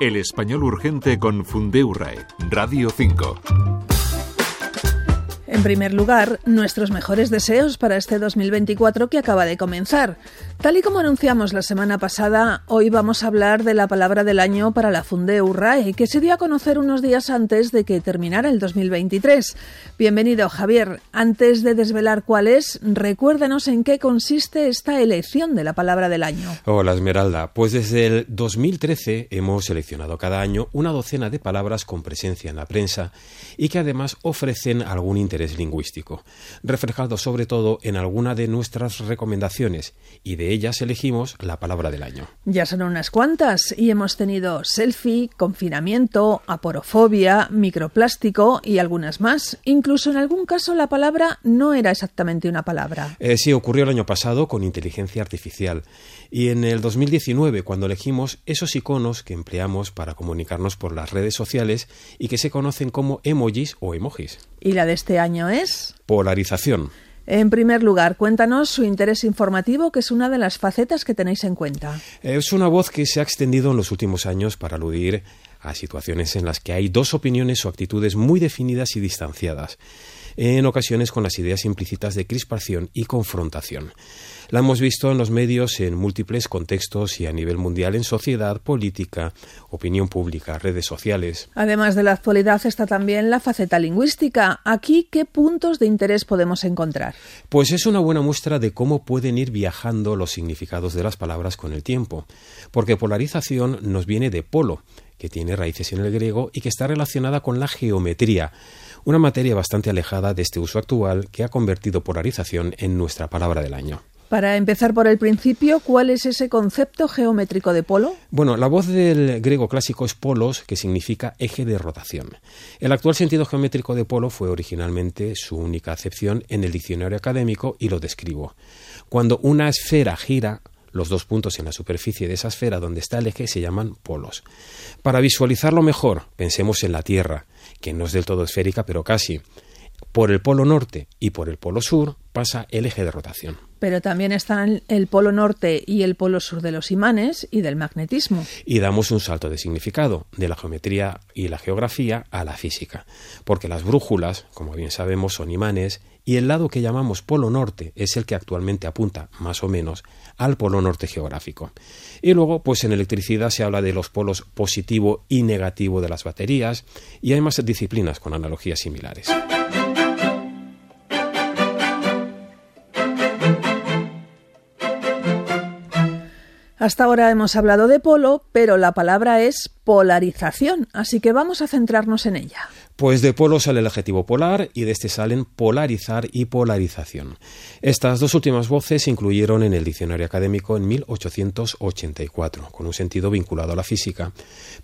El español urgente con Fundeurae, Radio 5. En primer lugar, nuestros mejores deseos para este 2024 que acaba de comenzar. Tal y como anunciamos la semana pasada, hoy vamos a hablar de la palabra del año para la Funde Urrae, que se dio a conocer unos días antes de que terminara el 2023. Bienvenido, Javier. Antes de desvelar cuál es, recuérdanos en qué consiste esta elección de la palabra del año. Hola, Esmeralda. Pues desde el 2013 hemos seleccionado cada año una docena de palabras con presencia en la prensa y que además ofrecen algún interés lingüístico, reflejado sobre todo en alguna de nuestras recomendaciones, y de ellas elegimos la palabra del año. Ya son unas cuantas, y hemos tenido selfie, confinamiento, aporofobia, microplástico y algunas más. Incluso en algún caso la palabra no era exactamente una palabra. Eh, sí, ocurrió el año pasado con inteligencia artificial, y en el 2019 cuando elegimos esos iconos que empleamos para comunicarnos por las redes sociales y que se conocen como emojis o emojis. ¿Y la de este año es? Polarización. En primer lugar, cuéntanos su interés informativo, que es una de las facetas que tenéis en cuenta. Es una voz que se ha extendido en los últimos años para aludir a situaciones en las que hay dos opiniones o actitudes muy definidas y distanciadas en ocasiones con las ideas implícitas de crispación y confrontación. La hemos visto en los medios en múltiples contextos y a nivel mundial en sociedad, política, opinión pública, redes sociales. Además de la actualidad está también la faceta lingüística. Aquí, ¿qué puntos de interés podemos encontrar? Pues es una buena muestra de cómo pueden ir viajando los significados de las palabras con el tiempo, porque polarización nos viene de polo, que tiene raíces en el griego y que está relacionada con la geometría, una materia bastante alejada de este uso actual que ha convertido polarización en nuestra palabra del año. Para empezar por el principio, ¿cuál es ese concepto geométrico de polo? Bueno, la voz del griego clásico es polos, que significa eje de rotación. El actual sentido geométrico de polo fue originalmente su única acepción en el diccionario académico y lo describo. Cuando una esfera gira, los dos puntos en la superficie de esa esfera donde está el eje se llaman polos. Para visualizarlo mejor, pensemos en la Tierra, que no es del todo esférica, pero casi. Por el polo norte y por el polo sur pasa el eje de rotación. Pero también están el polo norte y el polo sur de los imanes y del magnetismo. Y damos un salto de significado de la geometría y la geografía a la física, porque las brújulas, como bien sabemos, son imanes y el lado que llamamos polo norte es el que actualmente apunta, más o menos, al polo norte geográfico. Y luego, pues en electricidad se habla de los polos positivo y negativo de las baterías y hay más disciplinas con analogías similares. Hasta ahora hemos hablado de polo, pero la palabra es polarización, así que vamos a centrarnos en ella. Pues de polo sale el adjetivo polar y de este salen polarizar y polarización. Estas dos últimas voces se incluyeron en el diccionario académico en 1884, con un sentido vinculado a la física,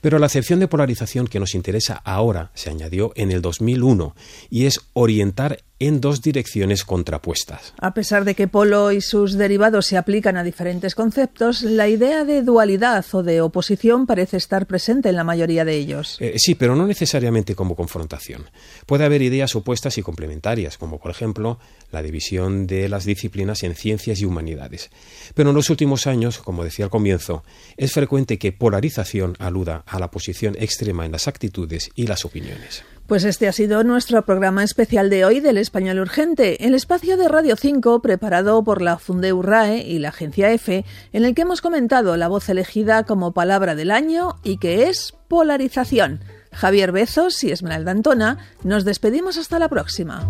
pero la acepción de polarización que nos interesa ahora se añadió en el 2001 y es orientar en dos direcciones contrapuestas. A pesar de que polo y sus derivados se aplican a diferentes conceptos, la idea de dualidad o de oposición parece estar presente en la mayoría de ellos. Eh, sí, pero no necesariamente como confrontación. Puede haber ideas opuestas y complementarias, como por ejemplo la división de las disciplinas en ciencias y humanidades. Pero en los últimos años, como decía al comienzo, es frecuente que polarización aluda a la posición extrema en las actitudes y las opiniones. Pues este ha sido nuestro programa especial de hoy del Español Urgente, el espacio de Radio 5 preparado por la Fundeu RAE y la agencia EFE, en el que hemos comentado la voz elegida como palabra del año y que es polarización. Javier Bezos y Esmeralda Antona, nos despedimos hasta la próxima.